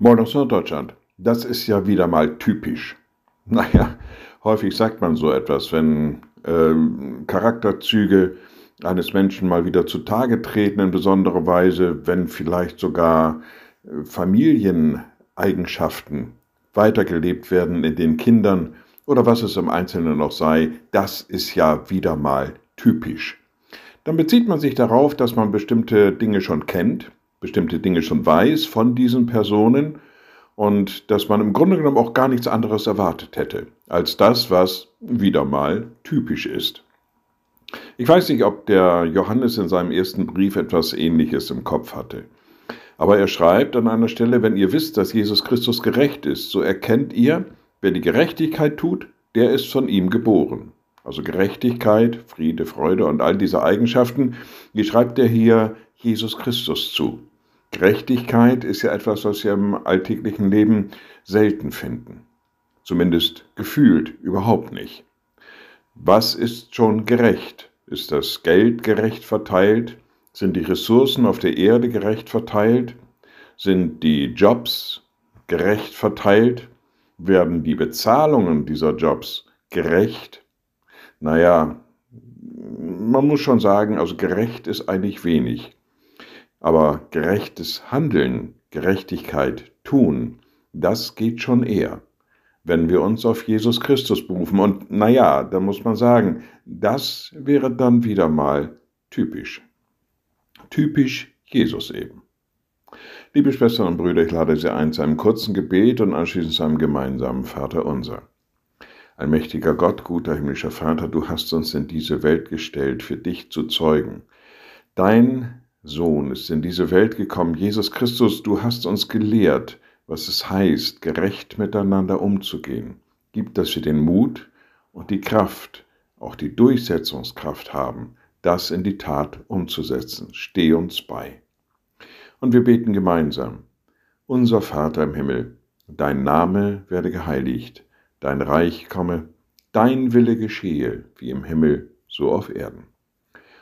Moin aus Norddeutschland. Das ist ja wieder mal typisch. Naja, häufig sagt man so etwas, wenn äh, Charakterzüge eines Menschen mal wieder zutage treten, in besonderer Weise, wenn vielleicht sogar äh, Familieneigenschaften weitergelebt werden in den Kindern oder was es im Einzelnen noch sei, das ist ja wieder mal typisch. Dann bezieht man sich darauf, dass man bestimmte Dinge schon kennt, bestimmte Dinge schon weiß von diesen Personen und dass man im Grunde genommen auch gar nichts anderes erwartet hätte als das, was wieder mal typisch ist. Ich weiß nicht, ob der Johannes in seinem ersten Brief etwas Ähnliches im Kopf hatte. Aber er schreibt an einer Stelle, wenn ihr wisst, dass Jesus Christus gerecht ist, so erkennt ihr, wer die Gerechtigkeit tut, der ist von ihm geboren. Also Gerechtigkeit, Friede, Freude und all diese Eigenschaften, die schreibt er hier Jesus Christus zu. Gerechtigkeit ist ja etwas, was wir im alltäglichen Leben selten finden. Zumindest gefühlt überhaupt nicht. Was ist schon gerecht? Ist das Geld gerecht verteilt? Sind die Ressourcen auf der Erde gerecht verteilt? Sind die Jobs gerecht verteilt? Werden die Bezahlungen dieser Jobs gerecht? Naja, man muss schon sagen, also gerecht ist eigentlich wenig. Aber gerechtes Handeln, Gerechtigkeit tun, das geht schon eher, wenn wir uns auf Jesus Christus berufen. Und naja, da muss man sagen, das wäre dann wieder mal typisch. Typisch Jesus eben. Liebe Schwestern und Brüder, ich lade Sie ein zu einem kurzen Gebet und anschließend zu einem gemeinsamen Vater unser. Allmächtiger Gott, guter himmlischer Vater, du hast uns in diese Welt gestellt, für dich zu zeugen. Dein Sohn ist in diese Welt gekommen. Jesus Christus, du hast uns gelehrt, was es heißt, gerecht miteinander umzugehen. Gib, dass wir den Mut und die Kraft, auch die Durchsetzungskraft haben, das in die Tat umzusetzen. Steh uns bei. Und wir beten gemeinsam. Unser Vater im Himmel, dein Name werde geheiligt, dein Reich komme, dein Wille geschehe, wie im Himmel, so auf Erden.